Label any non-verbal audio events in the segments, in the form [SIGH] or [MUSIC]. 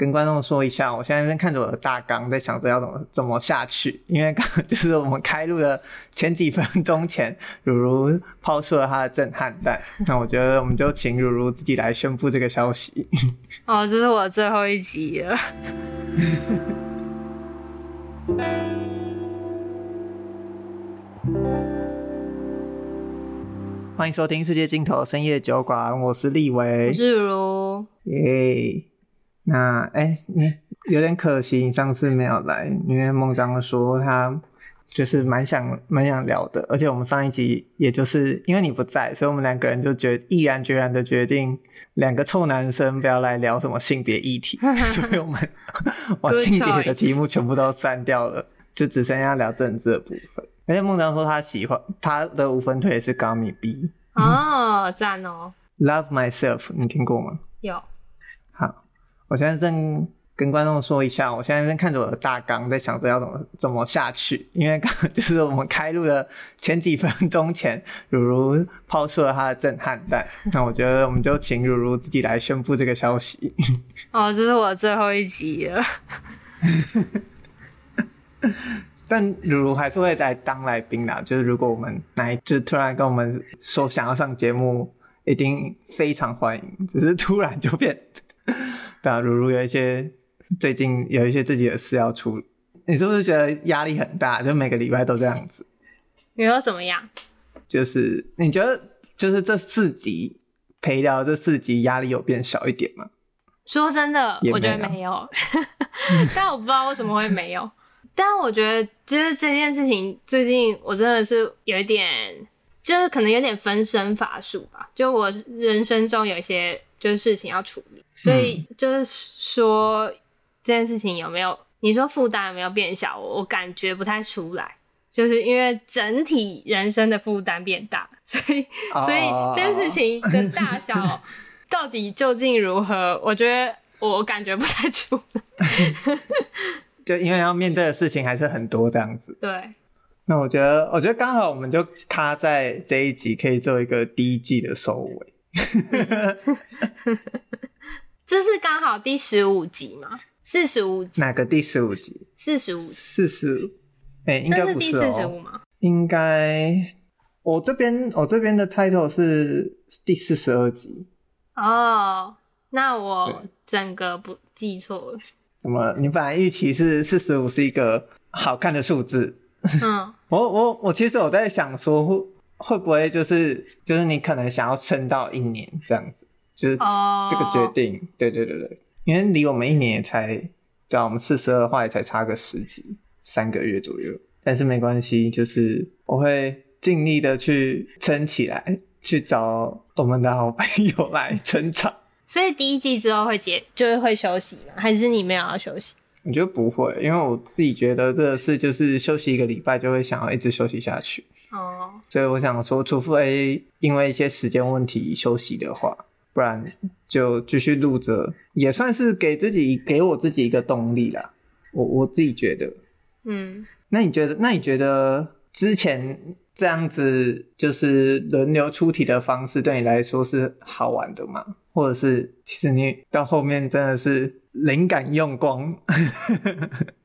跟观众说一下，我现在正看着我的大纲，在想着要怎么怎么下去。因为刚 [LAUGHS] 就是我们开录的前几分钟前，如如抛出了他的震撼弹。那我觉得我们就请如如自己来宣布这个消息。[LAUGHS] 哦，这是我最后一集了。欢迎收听《世界尽头深夜酒馆》，我是立维，我是如如，耶。那哎，你有点可惜，你上次没有来，因为孟章说他就是蛮想蛮想聊的，而且我们上一集也就是因为你不在，所以我们两个人就决毅然决然的决定，两个臭男生不要来聊什么性别议题，[LAUGHS] 所以我们 [LAUGHS] 把性别的题目全部都删掉了，就只剩下聊政治的部分。而且孟章说他喜欢他的五分腿是 Gummy B 哦，赞哦，Love Myself，你听过吗？有。我现在正跟观众说一下，我现在正看着我的大纲，在想着要怎么怎么下去。因为刚就是我们开录的前几分钟前，如如抛出了他的震撼弹。[LAUGHS] 那我觉得我们就请如如自己来宣布这个消息。[LAUGHS] 哦，这是我最后一集了。[LAUGHS] 但如如还是会来当来宾啦。就是如果我们来，就突然跟我们说想要上节目，一定非常欢迎。只是突然就变。[LAUGHS] 对啊，如如有一些最近有一些自己的事要处理，你是不是觉得压力很大？就每个礼拜都这样子。你说怎么样？就是你觉得，就是这四集陪聊这四集压力有变小一点吗？说真的，我觉得没有，[LAUGHS] 但我不知道为什么会没有。但我觉得，就是这件事情最近我真的是有一点，就是可能有点分身乏术吧。就我人生中有一些就是事情要处理。所以就是说，这件事情有没有？你说负担有没有变小？我感觉不太出来，就是因为整体人生的负担变大，[LAUGHS] 所以所以这件事情的大小 [LAUGHS] 到底究竟如何？我觉得我感觉不太出来。[LAUGHS] 就因为要面对的事情还是很多这样子。对。那我觉得，我觉得刚好我们就卡在这一集可以做一个第一季的收尾。[LAUGHS] 这是刚好第十五集吗？四十五集？哪个第十五集？四十五？四十？哎，应该不是哦。是第四十五吗？应该，我这边我这边的 title 是第四十二集。哦，那我整个不记错了。怎么？你本来预期是四十五是一个好看的数字？嗯，[LAUGHS] 我我我其实我在想说会会不会就是就是你可能想要撑到一年这样子。就是这个决定，oh. 对对对对，因为离我们一年也才，对啊，我们四十二话也才差个十几，三个月左右。但是没关系，就是我会尽力的去撑起来，去找我们的好朋友来撑场。所以第一季之后会结，就是会休息吗？还是你没有要休息？我觉得不会，因为我自己觉得这个事就是休息一个礼拜就会想要一直休息下去。哦，oh. 所以我想说，除非因为一些时间问题休息的话。不然就继续录着，也算是给自己给我自己一个动力啦。我我自己觉得，嗯，那你觉得？那你觉得之前这样子就是轮流出题的方式，对你来说是好玩的吗？或者是其实你到后面真的是灵感用光？[LAUGHS]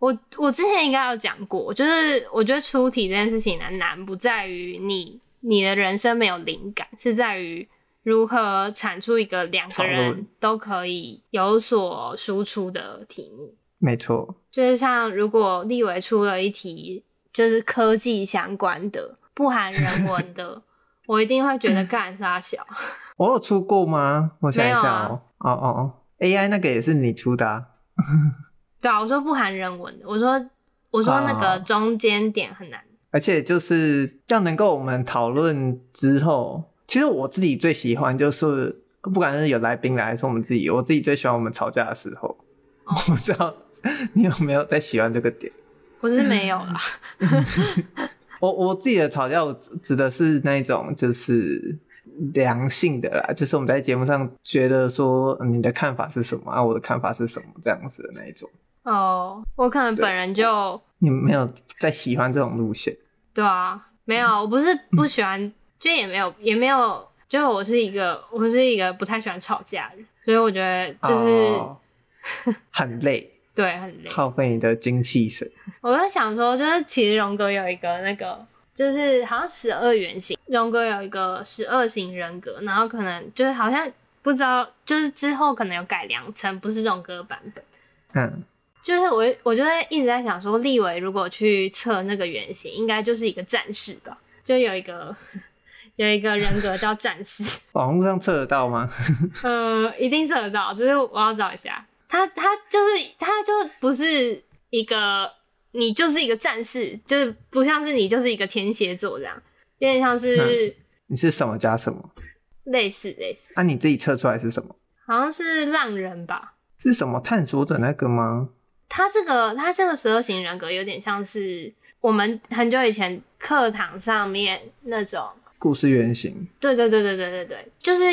嗯，我我之前应该有讲过，就是我觉得出题这件事情呢，难不在于你。你的人生没有灵感，是在于如何产出一个两个人都可以有所输出的题目。没错，就是像如果立伟出了一题，就是科技相关的、不含人文的，[LAUGHS] 我一定会觉得干啥小。[LAUGHS] 我有出过吗？我想一想哦，哦哦哦，AI 那个也是你出的啊？对啊，我说不含人文的，我说我说那个中间点很难。而且就是要能够我们讨论之后，其实我自己最喜欢就是，不管是有来宾来，还是我们自己，我自己最喜欢我们吵架的时候。哦、我 [LAUGHS] 不知道你有没有在喜欢这个点？我是没有啦。[LAUGHS] 我我自己的吵架，我指的是那种就是良性的啦，就是我们在节目上觉得说你的看法是什么啊，我的看法是什么这样子的那一种。哦，我可能本人就你没有在喜欢这种路线，对啊，没有，我不是不喜欢，嗯、就也没有也没有，就我是一个我是一个不太喜欢吵架的人，所以我觉得就是、哦、很累，对，很累，耗费你的精气神。我在想说，就是其实荣格有一个那个，就是好像十二原型，荣格有一个十二型人格，然后可能就是好像不知道，就是之后可能有改良成不是荣格版本。嗯，就是我我就在一直在想说，立伟如果去测那个原型，应该就是一个战士吧？就有一个。[LAUGHS] 有一个人格叫战士，[LAUGHS] 网络上测得到吗？[LAUGHS] 呃，一定测得到，只是我要找一下。他他就是他就不是一个，你就是一个战士，就是不像是你就是一个天蝎座这样，有点像是、嗯、你是什么加什么，类似类似。那、啊、你自己测出来是什么？好像是浪人吧？是什么探索者那个吗？他这个他这个十二型人格有点像是我们很久以前课堂上面那种。故事原型，对对对对对对对，就是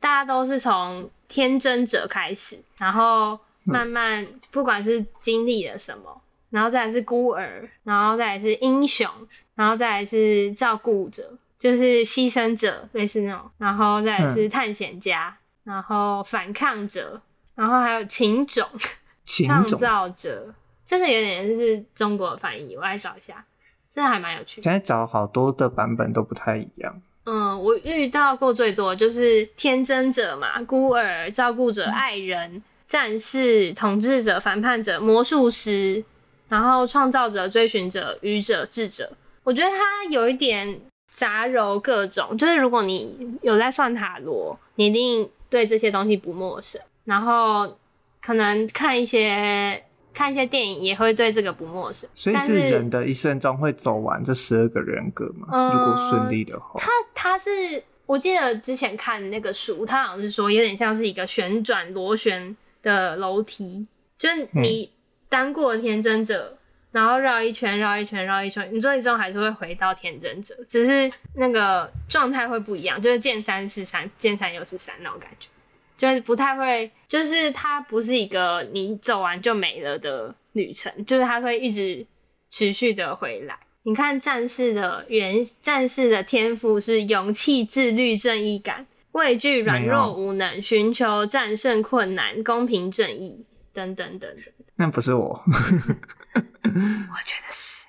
大家都是从天真者开始，然后慢慢不管是经历了什么，嗯、然后再来是孤儿，然后再来是英雄，然后再来是照顾者，就是牺牲者类似那种，然后再来是探险家，嗯、然后反抗者，然后还有情种，创造者，这个有点是中国的翻译，我来找一下。这还蛮有趣的。现在找好多的版本都不太一样。嗯，我遇到过最多就是天真者嘛，孤儿、照顾者、爱人、嗯、战士、统治者、反叛者、魔术师，然后创造者、追寻者、愚者、智者。我觉得它有一点杂糅各种，就是如果你有在算塔罗，你一定对这些东西不陌生。然后可能看一些。看一些电影也会对这个不陌生，所以是人的一生中会走完这十二个人格嘛？嗯、如果顺利的话，他他是我记得之前看那个书，他好像是说有点像是一个旋转螺旋的楼梯，就是你当过天真者，嗯、然后绕一圈绕一圈绕一圈，你最终还是会回到天真者，只是那个状态会不一样，就是见山是山，见山又是山那种感觉。就是不太会，就是它不是一个你走完就没了的旅程，就是它会一直持续的回来。你看战士的原战士的天赋是勇气、自律、正义感、畏惧、软弱、无能、寻求战胜困难、公平正义等等等等。那不是我，我觉得是。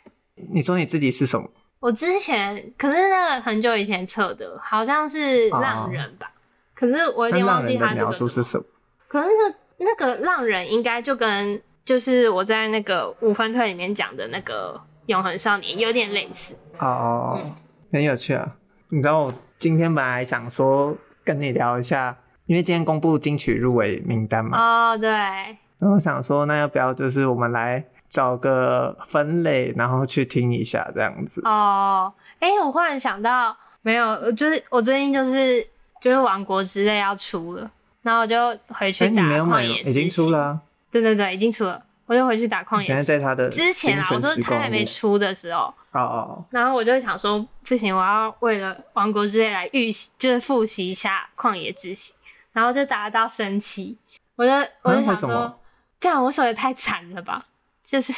你说你自己是什么？我之前可是那个很久以前测的，好像是浪人吧。Oh. 可是我有点忘记他这个描述是什么。可是那那个浪人应该就跟就是我在那个五分推里面讲的那个永恒少年有点类似哦，嗯、很有趣啊！你知道我今天本来想说跟你聊一下，因为今天公布金曲入围名单嘛。哦，对。然后我想说，那要不要就是我们来找个分类，然后去听一下这样子？哦，哎、欸，我忽然想到，没有，就是我最近就是。就是《王国之泪》要出了，然后我就回去打旷野之息。已经出了啊。对对对，已经出了，我就回去打旷野。现在在他的之前啊，我说他还没出的时候。哦哦。然后我就想说，不行，我要为了《王国之泪》来预习，就是复习一下旷野之息，然后就打到生气。我就我就想说，这样我手也太惨了吧？就是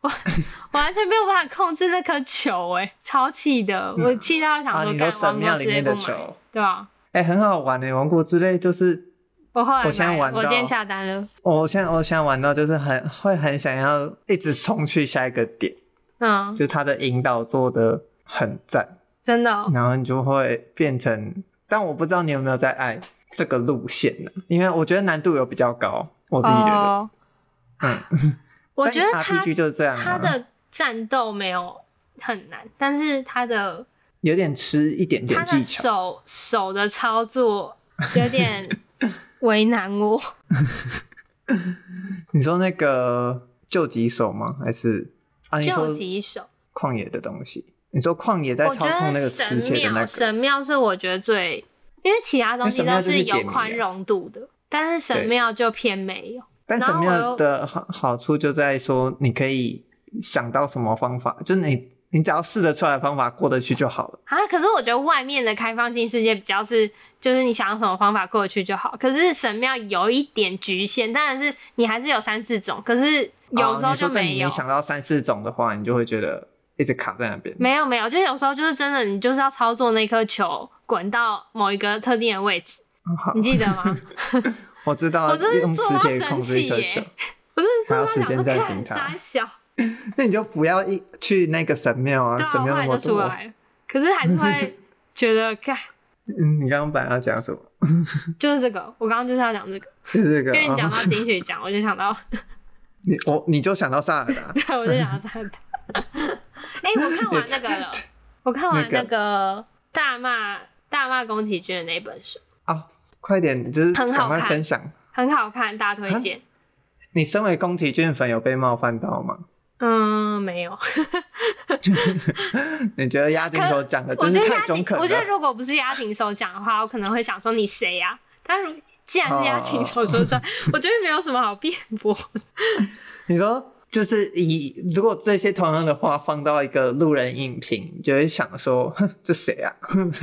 我 [LAUGHS] 完全没有办法控制那颗球，哎，超气的，我气到想说，干《王国之泪》不买，对吧？哎、欸，很好玩诶，王国之泪就是我后来我现在玩到，我今天下单了。我现在我现在玩到就是很会很想要一直冲去下一个点，嗯，就他的引导做的很赞，真的、哦。然后你就会变成，但我不知道你有没有在爱这个路线呢？因为我觉得难度有比较高，我自己觉得。哦、嗯 [LAUGHS] [LAUGHS] 我觉得它 RPG 就是这样，它的战斗没有很难，但是他的。有点吃一点点技巧，手手的操作有点 [LAUGHS] 为难我。[LAUGHS] 你说那个救急手吗？还是啊？救急手旷野的东西？你说旷野在操控那个磁铁的那个神庙是我觉得最，因为其他东西都是有宽容度的，但是神庙就偏没有。但神庙的好好处就在说，你可以想到什么方法，就是你。你只要试着出来的方法过得去就好了啊！可是我觉得外面的开放性世界比较是，就是你想用什么方法过得去就好。可是神庙有一点局限，当然是你还是有三四种，可是有时候就没有。哦、你，你想到三四种的话，你就会觉得一直卡在那边。没有没有，就有时候就是真的，你就是要操作那颗球滚到某一个特定的位置。哦、你记得吗？[LAUGHS] 我知道，我真是用做到生气耶！我真是做到时间在评他傻小，[LAUGHS] 那你就不要一去那个神庙啊，神庙那么多。可是还是会觉得，[LAUGHS] 看，嗯，你刚刚本来要讲什么？[LAUGHS] 就是这个，我刚刚就是要讲这个，就是这个。因为你讲到金曲奖，我就想到你，我你就想到萨尔达，对，我就想到萨尔达。哎，我看完那个了，我看完那个大骂大骂宫崎骏的那本书啊，快点，就是赶快分享，很好看，大推荐。你身为宫崎骏粉，有被冒犯到吗？嗯，没有。[LAUGHS] 你觉得押井手讲的真是太中肯了？我觉得如果不是押井手讲的话，我可能会想说你谁呀？但如既然是押井手说出来，[LAUGHS] 我觉得没有什么好辩驳。[LAUGHS] 你说，就是以如果这些同样的话放到一个路人影评，就会想说，哼，这谁啊？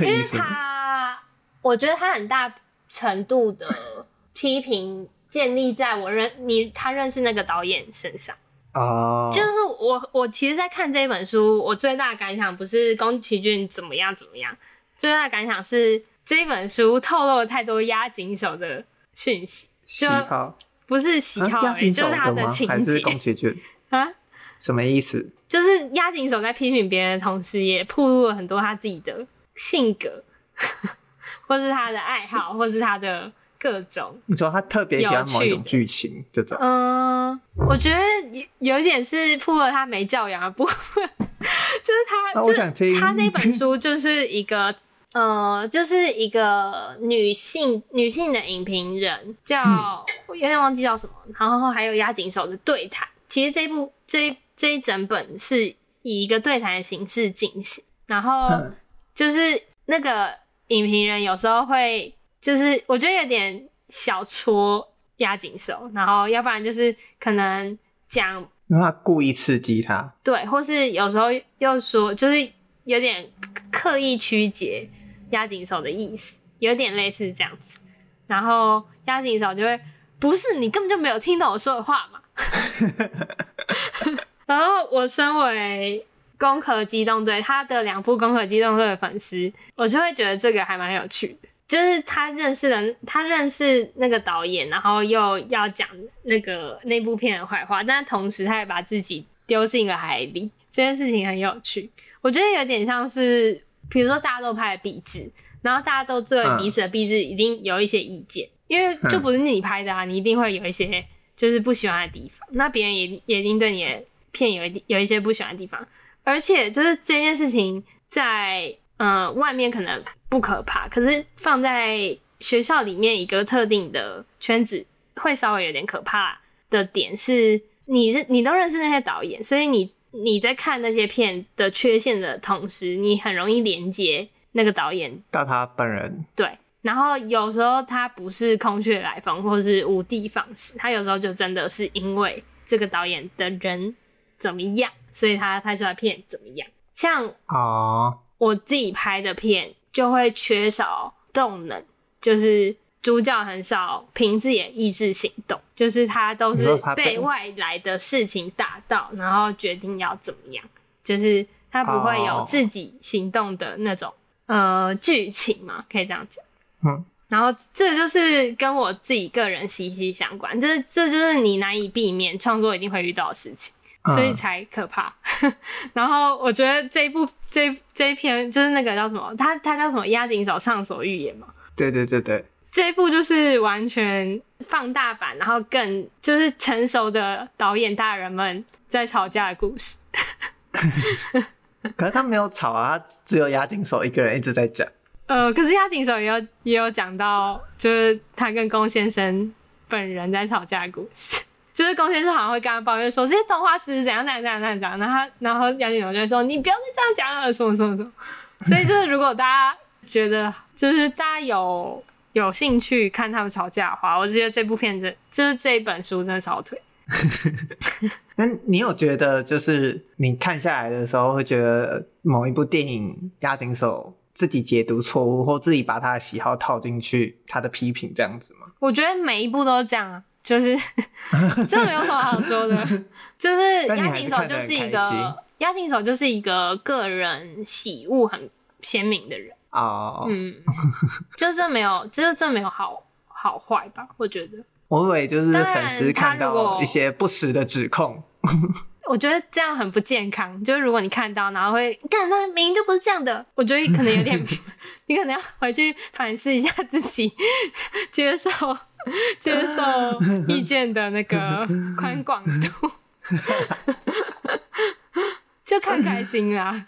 因为他，我觉得他很大程度的批评建立在我认你他认识那个导演身上。哦，就是我，我其实，在看这本书，我最大的感想不是宫崎骏怎么样怎么样，最大的感想是这本书透露了太多押井守的讯息，喜好不是喜好就是他的情节。还是宫崎骏啊？什么意思？就是押井守在批评别人的同时，也暴露了很多他自己的性格，[LAUGHS] 或是他的爱好，或是他的。各种，你说他特别喜欢某一种剧情，这种，嗯，我觉得有有一点是铺了他没教养的部分，就是他，我想听，他那本书就是一个，呃，就是一个女性女性的影评人，叫、嗯、我有点忘记叫什么，然后还有押井守的对谈。其实这一部这一这一整本是以一个对谈的形式进行，然后就是那个影评人有时候会。就是我觉得有点小戳押紧手，然后要不然就是可能讲，因为他故意刺激他，对，或是有时候又说，就是有点刻意曲解押紧手的意思，有点类似这样子。然后押紧手就会，不是你根本就没有听懂我说的话嘛。[LAUGHS] 然后我身为《攻壳机动队》他的两部《攻壳机动队》的粉丝，我就会觉得这个还蛮有趣的。就是他认识的，他认识那个导演，然后又要讲那个那部片的坏话，但同时他也把自己丢进了海里，这件事情很有趣。我觉得有点像是，比如说大家都拍的壁纸，然后大家都对彼此的壁纸一定有一些意见，嗯、因为就不是你拍的啊，你一定会有一些就是不喜欢的地方，那别人也也一定对你的片有一有一些不喜欢的地方，而且就是这件事情在。嗯、呃，外面可能不可怕，可是放在学校里面一个特定的圈子，会稍微有点可怕的点是，你你都认识那些导演，所以你你在看那些片的缺陷的同时，你很容易连接那个导演到他本人。对，然后有时候他不是空穴来风，或是无的放矢，他有时候就真的是因为这个导演的人怎么样，所以他拍出来片怎么样，像啊。我自己拍的片就会缺少动能，就是主角很少凭自己的意志行动，就是他都是被外来的事情打到，然后决定要怎么样，就是他不会有自己行动的那种、oh. 呃剧情嘛，可以这样讲。嗯，然后这就是跟我自己个人息息相关，这这就是你难以避免创作一定会遇到的事情。所以才可怕。嗯、[LAUGHS] 然后我觉得这一部这这一篇就是那个叫什么，他他叫什么？押井守畅所欲言嘛。对对对对，这一部就是完全放大版，然后更就是成熟的导演大人们在吵架的故事。[LAUGHS] 可是他没有吵啊，他只有押井守一个人一直在讲。呃，可是押井守也有也有讲到，就是他跟宫先生本人在吵架的故事。就是龚先生好像会跟他抱怨说，这些动画师怎样怎样怎样怎样，然后然后押井守就会说，你不要再这样讲了，什么什么什么。所以就是如果大家觉得就是大家有有兴趣看他们吵架的话，我觉得这部片子就是这一本书真的超推。[LAUGHS] 那你有觉得就是你看下来的时候会觉得某一部电影押井守自己解读错误，或自己把他的喜好套进去他的批评这样子吗？我觉得每一部都是这样啊。就是 [LAUGHS] 真的没有什么好说的，[LAUGHS] 就是押井守就是一个押井守就是一个个人喜恶很鲜明的人哦，嗯，就是这没有，就是这没有好好坏吧，我觉得。我以为就是粉丝看到一些不实的指控。[LAUGHS] 我觉得这样很不健康。就是如果你看到，然后会干，那明明就不是这样的。我觉得可能有点，你可能要回去反思一下自己，接受 [LAUGHS] 接受意见的那个宽广度，[LAUGHS] 就看开心啦。[LAUGHS]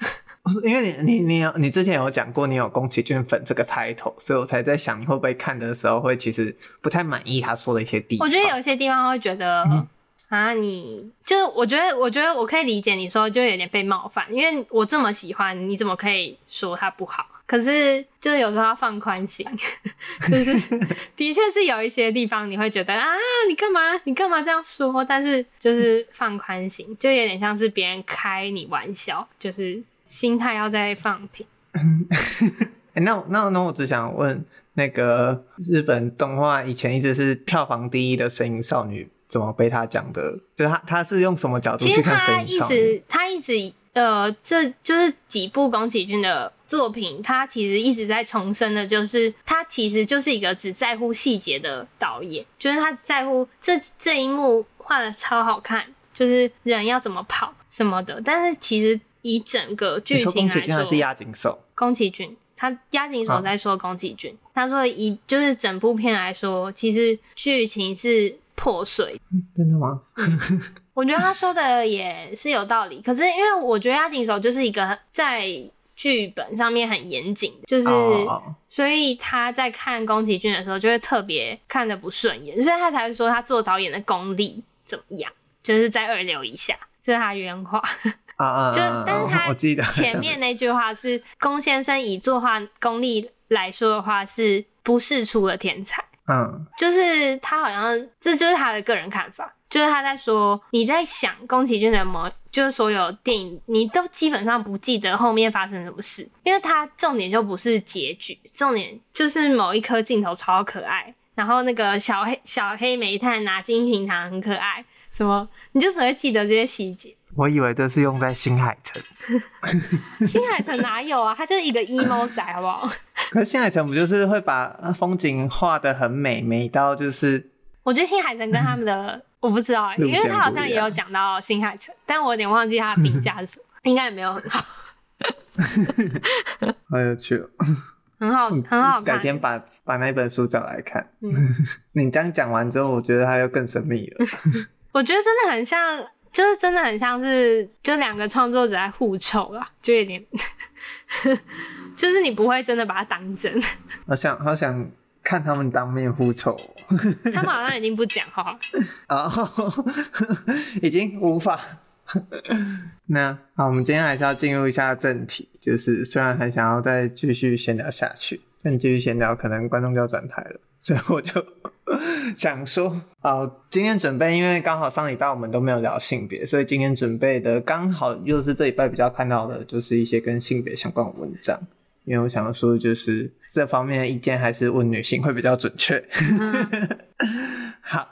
因为你你你有你之前有讲过，你有宫崎骏粉这个 title，所以我才在想你会不会看的时候会其实不太满意他说的一些地方。我觉得有一些地方会觉得。啊，你就我觉得，我觉得我可以理解你说就有点被冒犯，因为我这么喜欢，你怎么可以说他不好？可是就有时候要放宽心，就是 [LAUGHS] 的确是有一些地方你会觉得啊，你干嘛你干嘛这样说？但是就是放宽心，就有点像是别人开你玩笑，就是心态要再放平。[LAUGHS] 欸、那那那我只想问，那个日本动画以前一直是票房第一的《神隐少女》。怎么被他讲的？就是他，他是用什么角度去看《神隐少女》？其实他一直，他一直，呃，这就是几部宫崎骏的作品，他其实一直在重申的，就是他其实就是一个只在乎细节的导演，就是他在乎这这一幕画的超好看，就是人要怎么跑什么的。但是其实以整个剧情来说，宫崎骏还是押井守。宫崎骏，他押井守在说宫崎骏，他说以就是整部片来说，其实剧情是。破碎，真的吗？[LAUGHS] 我觉得他说的也是有道理。可是因为我觉得押井守就是一个在剧本上面很严谨，就是、oh. 所以他在看宫崎骏的时候就会特别看的不顺眼，所以他才会说他做导演的功力怎么样，就是在二流以下，这是他原话啊。[LAUGHS] 就但是他前面那句话是宫先生以作画功力来说的话，是不世出的天才。嗯，就是他好像，这就是他的个人看法，就是他在说，你在想宫崎骏的某，就是所有电影，你都基本上不记得后面发生什么事，因为他重点就不是结局，重点就是某一颗镜头超可爱，然后那个小黑小黑煤炭拿金平糖很可爱，什么，你就只会记得这些细节。我以为这是用在新海诚，[LAUGHS] 新海诚哪有啊？他就是一个 emo 仔，好不好？[LAUGHS] 可是新海诚不就是会把风景画的很美，美到就是……我觉得新海诚跟他们的、嗯、[LAUGHS] 我不知道、欸，因为他好像也有讲到新海诚，但我有点忘记他的评价是什么，应该也没有很好。好有趣哦，很好，很好看。改天把把那本书找来看。嗯、你这样讲完之后，我觉得它又更神秘了。我觉得真的很像。就是真的很像是，就两个创作者在互臭啦，就有点，[LAUGHS] 就是你不会真的把它当真。好想好想看他们当面互臭。他们好像已经不讲话了啊，[LAUGHS] [LAUGHS] 已经无法。那好，我们今天还是要进入一下正题，就是虽然很想要再继续闲聊下去，但继续闲聊可能观众就要转台了，所以我就。[LAUGHS] 想说，哦，今天准备，因为刚好上礼拜我们都没有聊性别，所以今天准备的刚好又是这礼拜比较看到的，就是一些跟性别相关的文章。因为我想说，就是这方面的意见还是问女性会比较准确。[LAUGHS] 好，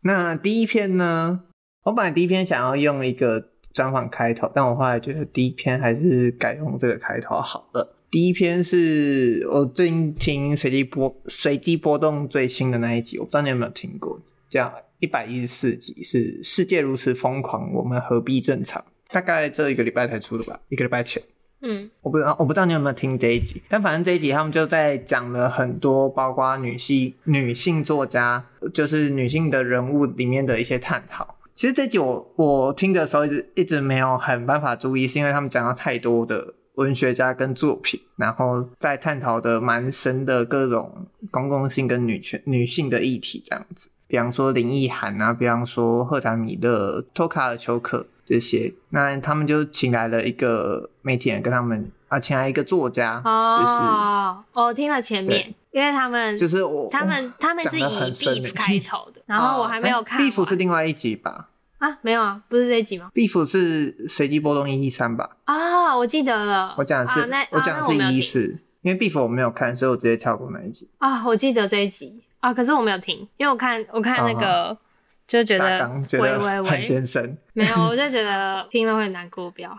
那第一篇呢，我本来第一篇想要用一个专访开头，但我后来觉得第一篇还是改用这个开头好了。第一篇是我最近听随机波随机波动最新的那一集，我不知道你有没有听过，叫一百一十四集，是世界如此疯狂，我们何必正常？大概这一个礼拜才出的吧，一个礼拜前。嗯，我不知道，我不知道你有没有听这一集，但反正这一集他们就在讲了很多，包括女性女性作家，就是女性的人物里面的一些探讨。其实这一集我我听的时候一直一直没有很办法注意，是因为他们讲到太多的。文学家跟作品，然后在探讨的蛮深的各种公共性跟女权、女性的议题这样子。比方说林奕涵啊，比方说赫塔米勒、托卡尔丘克这些，那他们就请来了一个媒体人跟他们啊，请来一个作家，哦、就是我听了前面，因为他们就是我他们他们是以 beef 开头的，然后我还没有看 beef 是另外一集吧。啊，没有啊，不是这一集吗？Beef 是随机波动一一三吧？啊，我记得了。我讲的是，啊、我讲的是一一四，因为 Beef 我没有看，所以我直接跳过那一集。啊，我记得这一集啊，可是我没有听，因为我看我看那个、哦、就觉得，觉得很艰深。没有，我就觉得 [LAUGHS] 听了会难过，不要。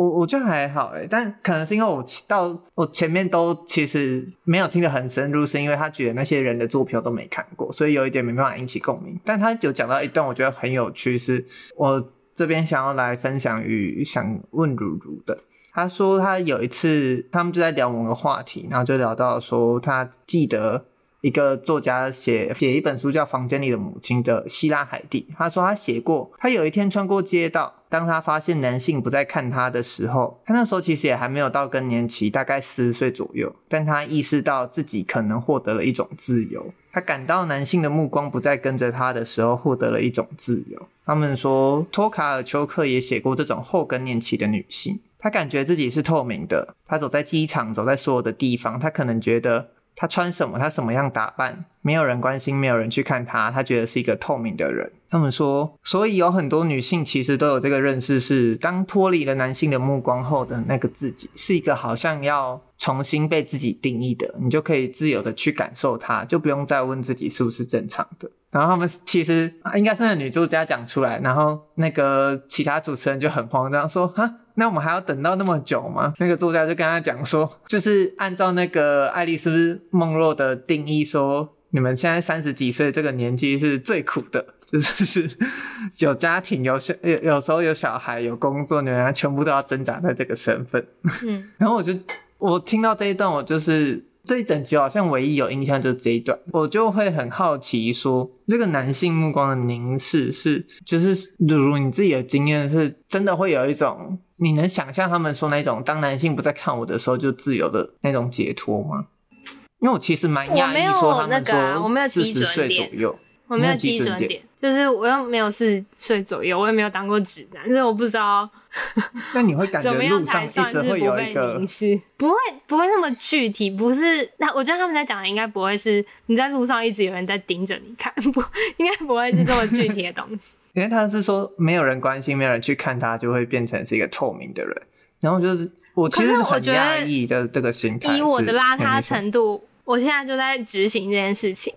我我觉得还好诶，但可能是因为我到我前面都其实没有听得很深入，是因为他举的那些人的作品我都没看过，所以有一点没办法引起共鸣。但他有讲到一段，我觉得很有趣，是我这边想要来分享与想问如如的。他说他有一次他们就在聊某个话题，然后就聊到说他记得。一个作家写写一本书叫《房间里的母亲》的希拉海蒂，他说他写过，他有一天穿过街道，当他发现男性不再看他的时候，他那时候其实也还没有到更年期，大概四十岁左右，但他意识到自己可能获得了一种自由，他感到男性的目光不再跟着他的时候，获得了一种自由。他们说托卡尔丘克也写过这种后更年期的女性，她感觉自己是透明的，她走在机场，走在所有的地方，她可能觉得。她穿什么？她什么样打扮？没有人关心，没有人去看她，她觉得是一个透明的人。他们说，所以有很多女性其实都有这个认识：是当脱离了男性的目光后的那个自己，是一个好像要重新被自己定义的。你就可以自由的去感受它，就不用再问自己是不是正常的。然后他们其实应该是那女作家讲出来，然后那个其他主持人就很慌张说：“哈。”那我们还要等到那么久吗？[LAUGHS] 那个作家就跟他讲说，就是按照那个爱丽丝梦洛的定义说，你们现在三十几岁这个年纪是最苦的，就是是有家庭、有小有有时候有小孩、有工作，你们全部都要挣扎在这个身份。嗯，然后我就我听到这一段，我就是。这一整集好像唯一有印象就是这一段，我就会很好奇说，这个男性目光的凝视是，就是如如你自己的经验是，真的会有一种，你能想象他们说那种，当男性不再看我的时候就自由的那种解脱吗？因为我其实蛮讶异，说他们说四十岁左右。我没有基准点，点就是我又没有四十岁左右，我也没有当过直男，所以我不知道。[LAUGHS] 那你会感觉路上一直会有一个，不会不会那么具体，不是？那我觉得他们在讲的应该不会是你在路上一直有人在盯着你看，[LAUGHS] 不应该不会是这么具体的东西。[LAUGHS] 因为他是说没有人关心，没有人去看他，就会变成是一个透明的人。然后就是我其实是很压抑的这个心态，以我的邋遢程度，我现在就在执行这件事情。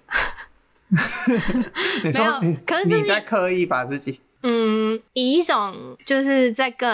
你说可是你在刻意把自己，嗯，以一种就是在更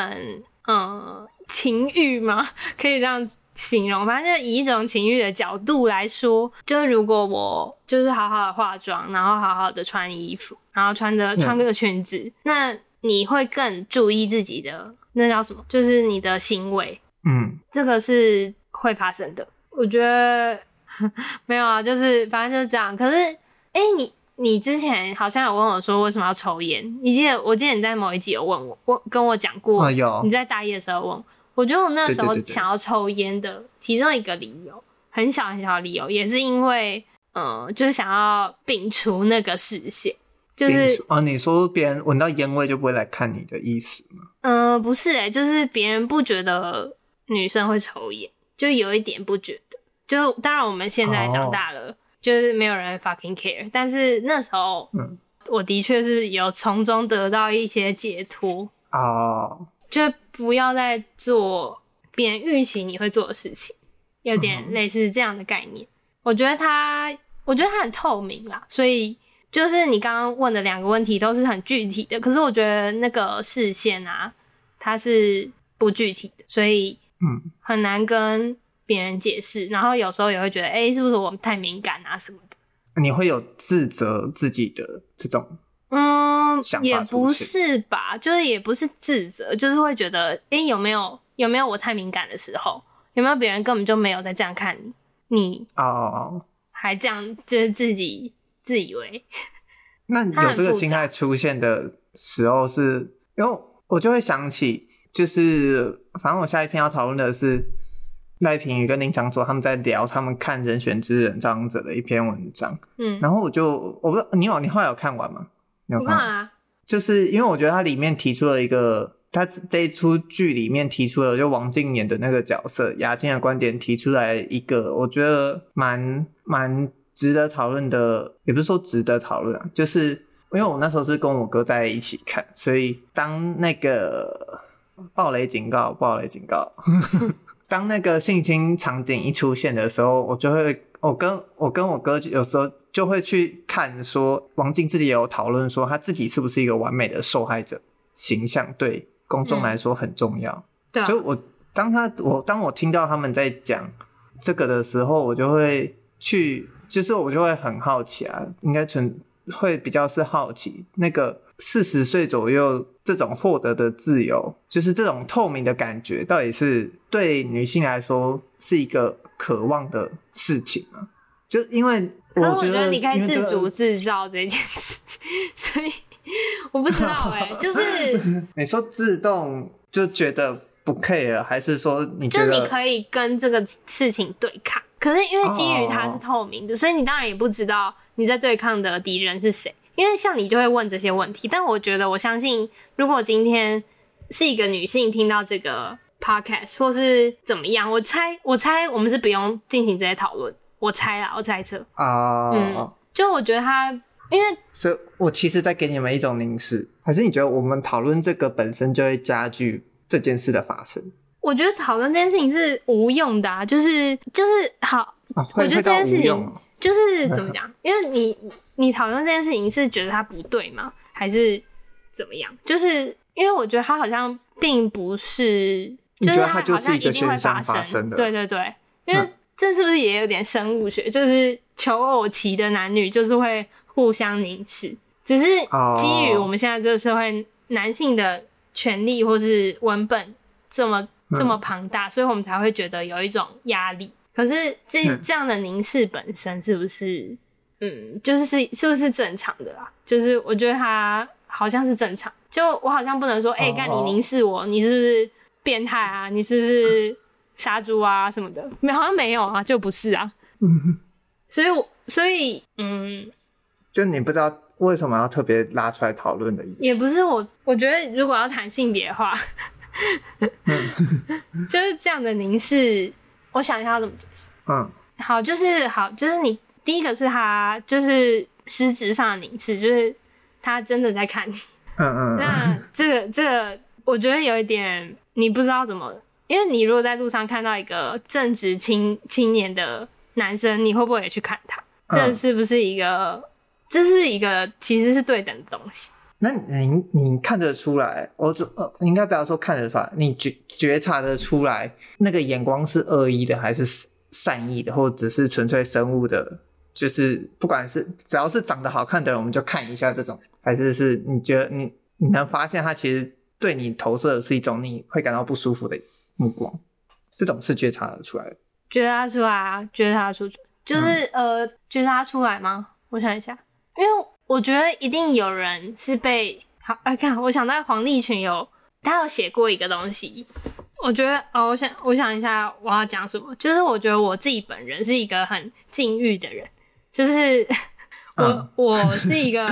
嗯情欲吗？[LAUGHS] 可以这样形容，反正就以一种情欲的角度来说，就是如果我就是好好的化妆，然后好好的穿衣服，然后穿着穿个裙子，嗯，那你会更注意自己的那叫什么？就是你的行为，嗯，这个是会发生的。我觉得 [LAUGHS] 没有啊，就是反正就是这样。可是。哎、欸，你你之前好像有问我说为什么要抽烟？你记得我记得你在某一集有问我，我跟我讲过。哦、有你在大一的时候问，我觉得我那时候想要抽烟的其中一个理由，很小很小的理由，也是因为嗯，就是想要摒除那个视线，就是啊，你说别人闻到烟味就不会来看你的意思吗？嗯、呃，不是、欸，哎，就是别人不觉得女生会抽烟，就有一点不觉得。就当然我们现在长大了。哦就是没有人 fucking care，但是那时候，嗯，我的确是有从中得到一些解脱哦，就不要再做别人预期你会做的事情，有点类似这样的概念。嗯、我觉得他，我觉得他很透明啦，所以就是你刚刚问的两个问题都是很具体的，可是我觉得那个视线啊，它是不具体的，所以嗯，很难跟。别人解释，然后有时候也会觉得，哎、欸，是不是我太敏感啊什么的？你会有自责自己的这种，嗯，也不是吧，就是也不是自责，就是会觉得，哎、欸，有没有有没有我太敏感的时候？有没有别人根本就没有在这样看你？你哦，还这样就是自己自以为？那 [LAUGHS] 有这个心态出现的时候是，是因为我就会想起，就是反正我下一篇要讨论的是。赖平宇跟林长佐他们在聊他们看《人选之人》这样子的一篇文章，嗯，然后我就我不知道你有你后来有看完吗？你有看完啊？就是因为我觉得它里面提出了一个，他这一出剧里面提出了就王静演的那个角色雅静的观点，提出来一个我觉得蛮蛮值得讨论的，也不是说值得讨论啊，就是因为我那时候是跟我哥在一起看，所以当那个暴雷警告，暴雷警告。当那个性侵场景一出现的时候，我就会，我跟我跟我哥有时候就会去看，说王静自己也有讨论说，他自己是不是一个完美的受害者形象，对公众来说很重要。对、啊，所以我当他我当我听到他们在讲这个的时候，我就会去，就是我就会很好奇啊，应该纯会比较是好奇那个四十岁左右这种获得的自由，就是这种透明的感觉，到底是对女性来说是一个渴望的事情吗？就因为我觉得，我觉得你可以自主自照这件事情，所以我不知道哎、[LAUGHS] 欸，就是 [LAUGHS] 你说自动就觉得不 care，还是说你觉得就你可以跟这个事情对抗？可是因为基于它是透明的，oh. 所以你当然也不知道你在对抗的敌人是谁。因为像你就会问这些问题，但我觉得我相信，如果今天是一个女性听到这个 podcast 或是怎么样，我猜我猜我们是不用进行这些讨论。我猜啦，我猜测啊，uh, 嗯，就我觉得他，因为所以，我其实在给你们一种凝视，还是你觉得我们讨论这个本身就会加剧这件事的发生？我觉得讨论这件事情是无用的啊，就是就是好，啊、我觉得这件事情就是 [LAUGHS] 怎么讲？因为你你讨论这件事情是觉得它不对吗？还是怎么样？就是因为我觉得它好像并不是，就是它好像一定会发生的，对对对，因为。这是不是也有点生物学？就是求偶期的男女就是会互相凝视，只是基于我们现在这个社会男性的权利或是文本这么这么庞大，所以我们才会觉得有一种压力。可是这这样的凝视本身是不是，嗯，就是是是不是正常的啦？就是我觉得他好像是正常，就我好像不能说，哎，干你凝视我，你是不是变态啊？你是不是？杀猪啊什么的，没好像没有啊，就不是啊。嗯，所以，所以，嗯，就你不知道为什么要特别拉出来讨论的意思。也不是我，我觉得如果要谈性别的话，[LAUGHS] 就是这样的凝视。我想一下要怎么解释。嗯，好，就是好，就是你第一个是他，就是实质上的凝视，就是他真的在看你。嗯嗯。那这个这个，我觉得有一点你不知道怎么。因为你如果在路上看到一个正值青青年的男生，你会不会也去看他？这是不是一个？嗯、这是一个其实是对等的东西。那你你看得出来？我就呃，应该不要说看得出来，你觉觉察得出来那个眼光是恶意的，还是善意的，或者只是纯粹生物的？就是不管是只要是长得好看的人，我们就看一下这种，还是是你觉得你你能发现他其实对你投射的是一种你会感到不舒服的？目光，这种是觉察得出来的，觉察出来啊，觉察出，就是、嗯、呃，觉察出来吗？我想一下，因为我觉得一定有人是被好，哎，看，我想到黄立群有，他有写过一个东西，我觉得哦，我想，我想一下我要讲什么，就是我觉得我自己本人是一个很禁欲的人，就是 [LAUGHS] 我、嗯、我是一个。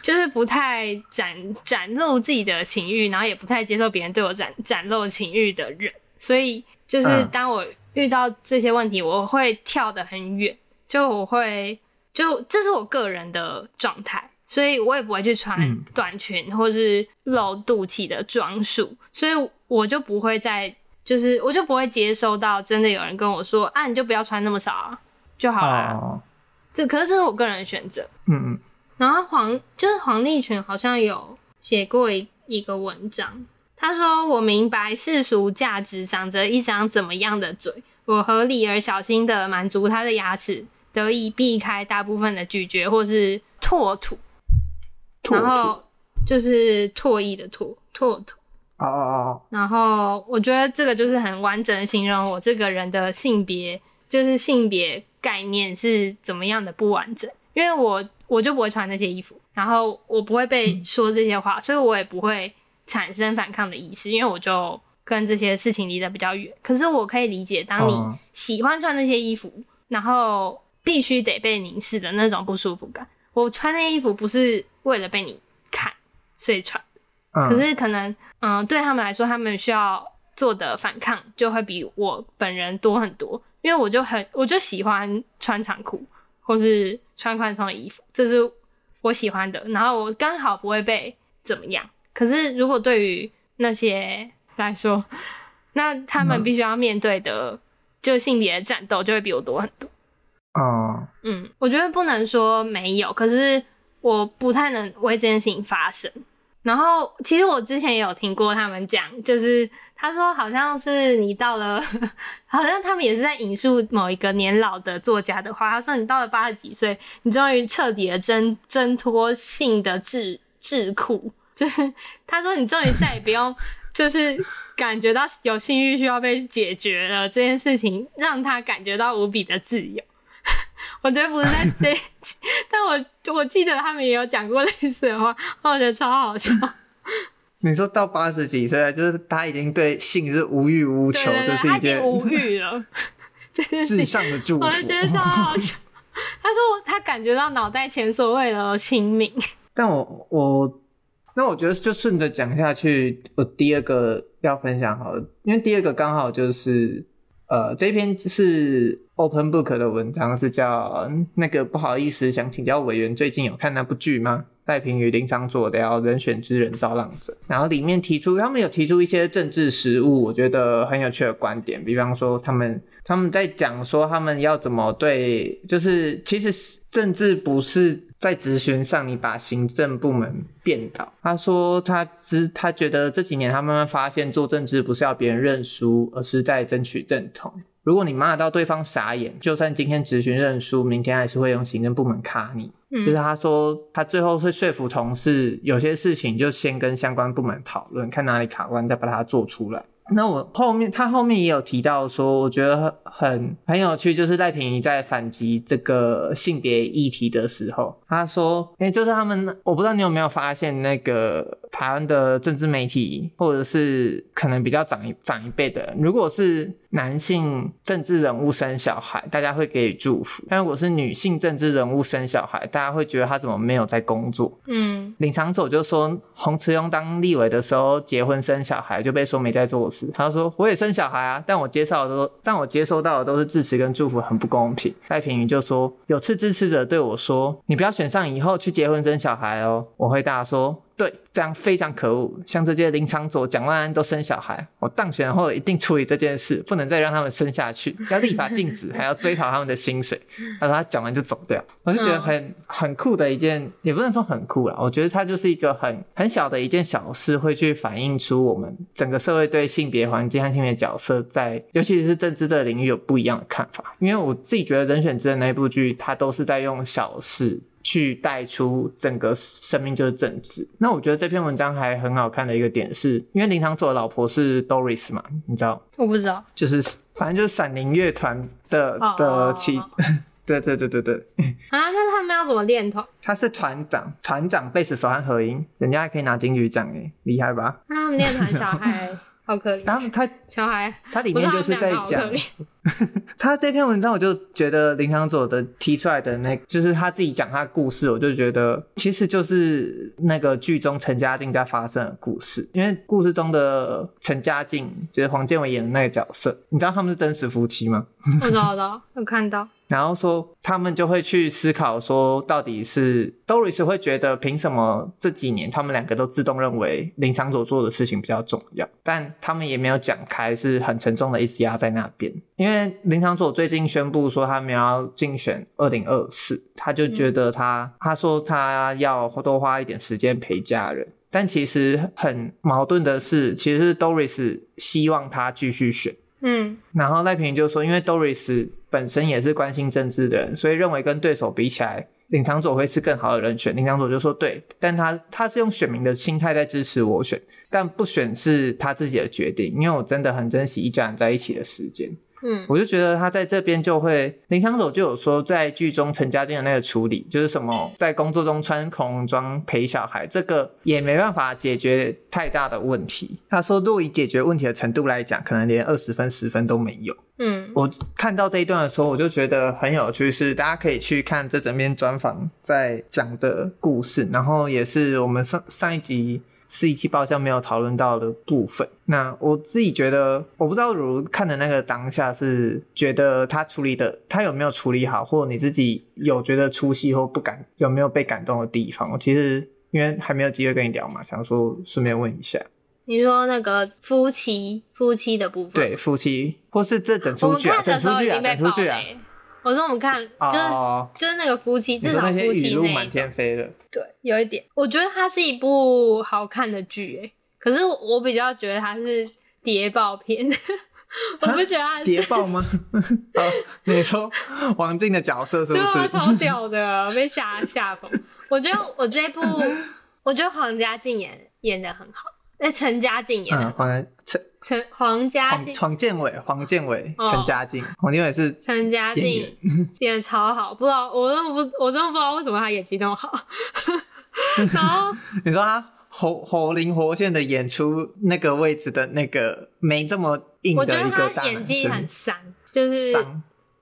就是不太展展露自己的情欲，然后也不太接受别人对我展展露情欲的人，所以就是当我遇到这些问题，我会跳得很远，就我会就这是我个人的状态，所以我也不会去穿短裙或是露肚脐的装束，所以我就不会再就是我就不会接收到真的有人跟我说啊，你就不要穿那么少啊就好了，这可是这是我个人的选择，嗯嗯。然后黄就是黄立群好像有写过一一个文章，他说，我明白世俗价值长着一张怎么样的嘴，我合理而小心的满足他的牙齿，得以避开大部分的拒绝或是唾吐，然后就是唾液的唾唾吐，哦哦哦，然后我觉得这个就是很完整的形容我这个人的性别，就是性别概念是怎么样的不完整，因为我。我就不会穿那些衣服，然后我不会被说这些话，嗯、所以我也不会产生反抗的意识，因为我就跟这些事情离得比较远。可是我可以理解，当你喜欢穿那些衣服，嗯、然后必须得被凝视的那种不舒服感。我穿那衣服不是为了被你看，所以穿。嗯、可是可能，嗯，对他们来说，他们需要做的反抗就会比我本人多很多，因为我就很，我就喜欢穿长裤。或是穿宽松的衣服，这是我喜欢的。然后我刚好不会被怎么样。可是如果对于那些来说，那他们必须要面对的就性别的战斗就会比我多很多。哦，嗯，我觉得不能说没有，可是我不太能为这件事情发声。然后其实我之前也有听过他们讲，就是他说好像是你到了，[LAUGHS] 好像他们也是在引述某一个年老的作家的话。他说你到了八十几岁，你终于彻底的挣挣脱性的桎桎梏，就是他说你终于再也不用，就是感觉到有性欲需要被解决了这件事情，让他感觉到无比的自由。[LAUGHS] 我觉得不是在这一集，[LAUGHS] 但我我记得他们也有讲过类似的话，我觉得超好笑。你说到八十几岁，就是他已经对性是无欲无求，这是一件无欲了，[LAUGHS] 至上的祝福。我觉得超好笑。他说他感觉到脑袋前所未有的清明。但我我那我觉得就顺着讲下去，我第二个要分享好了，因为第二个刚好就是呃这篇是 Open Book 的文章，是叫那个不好意思，想请教委员，最近有看那部剧吗？赖平与、林昌佐聊人选之人造浪者，然后里面提出，他们有提出一些政治实务，我觉得很有趣的观点。比方说，他们他们在讲说，他们要怎么对，就是其实政治不是在质询上，你把行政部门变倒。他说他只他觉得这几年他慢慢发现，做政治不是要别人认输，而是在争取认同。如果你骂到对方傻眼，就算今天执询认输，明天还是会用行政部门卡你。嗯、就是他说，他最后会说服同事，有些事情就先跟相关部门讨论，看哪里卡关，再把它做出来。那我后面，他后面也有提到说，我觉得很很有趣，就是赖品妤在反击这个性别议题的时候，他说，哎、欸，就是他们，我不知道你有没有发现，那个台湾的政治媒体，或者是可能比较长一长一辈的人，如果是男性政治人物生小孩，大家会给予祝福；但如果是女性政治人物生小孩，大家会觉得他怎么没有在工作？嗯，林昶佐就说，洪慈庸当立委的时候结婚生小孩就被说没在做事。他说我也生小孩啊，但我接受的都，但我接收到的都是支持跟祝福，很不公平。赖品妤就说，有次支持者对我说，你不要选上以后去结婚生小孩哦。我回答说。对，这样非常可恶。像这些林长佐、蒋万安都生小孩，我当选后一定处理这件事，不能再让他们生下去，要立法禁止，[LAUGHS] 还要追讨他们的薪水。他说他讲完就走掉，我就觉得很很酷的一件，也不能说很酷啦，我觉得它就是一个很很小的一件小事，会去反映出我们整个社会对性别环境和性别角色在，尤其是政治这个领域有不一样的看法。因为我自己觉得《人选之人》那部剧，它都是在用小事。去带出整个生命就是政治。那我觉得这篇文章还很好看的一个点是，因为林昶佐的老婆是 Doris 嘛，你知道？我不知道，就是反正就是闪灵乐团的的妻 [LAUGHS] 子。对对对对对。啊，那他们要怎么练团？他是团长，团长贝斯手和合音，人家还可以拿金曲奖诶，厉害吧？那他们练团小孩。好可怜，然后他小孩，他里面就是在讲，[LAUGHS] 他这篇文章我就觉得林昶佐的提出来的那，就是他自己讲他的故事，我就觉得其实就是那个剧中陈嘉静在发生的故事，因为故事中的陈嘉静就是黄建伟演的那个角色，你知道他们是真实夫妻吗？我知道的，有看到。然后说，他们就会去思考说，到底是 Doris 会觉得，凭什么这几年他们两个都自动认为林昶佐做的事情比较重要？但他们也没有讲开，是很沉重的一直压在那边。因为林昶佐最近宣布说他们要竞选二零二四，他就觉得他、嗯、他说他要多花一点时间陪家人。但其实很矛盾的是，其实是 Doris 希望他继续选。嗯，然后赖平就说，因为 Doris 本身也是关心政治的人，所以认为跟对手比起来，林长佐会是更好的人选。林长佐就说对，但他他是用选民的心态在支持我选，但不选是他自己的决定，因为我真的很珍惜一家人在一起的时间。嗯，我就觉得他在这边就会，林昶佐就有说，在剧中陈家俊的那个处理，就是什么在工作中穿恐龙装陪小孩，这个也没办法解决太大的问题。他说，若以解决问题的程度来讲，可能连二十分、十分都没有。嗯，我看到这一段的时候，我就觉得很有趣，是大家可以去看这整篇专访在讲的故事，然后也是我们上上一集。四一七爆笑没有讨论到的部分，那我自己觉得，我不知道如看的那个当下是觉得他处理的，他有没有处理好，或你自己有觉得出戏或不敢，有没有被感动的地方？我其实因为还没有机会跟你聊嘛，想说顺便问一下。你说那个夫妻夫妻的部分，对夫妻，或是这整出剧啊，整出剧啊，整出剧啊。我说我们看，就是、oh, 就是那个夫妻，至少夫妻那满天飞的，对，有一点。我觉得它是一部好看的剧，诶，可是我比较觉得它是谍报片。[LAUGHS] 我不觉得他谍报吗？[LAUGHS] 哦，你说王静的角色是不是？对，超屌的，被吓吓疯。我觉得我这部，我觉得黄家靖演演的很好。那陈嘉静演的，黄陈陈黄家靖，黄建伟，黄建伟，陈嘉静，黄建伟是陈嘉静演的 [LAUGHS] 超好，不知道我真的不，我真的不知道为什么他演技那么好。[LAUGHS] 然后 [LAUGHS] 你说他。活活灵活现的演出那个位置的那个没这么硬的一个大男生，我觉得他演技很散，就是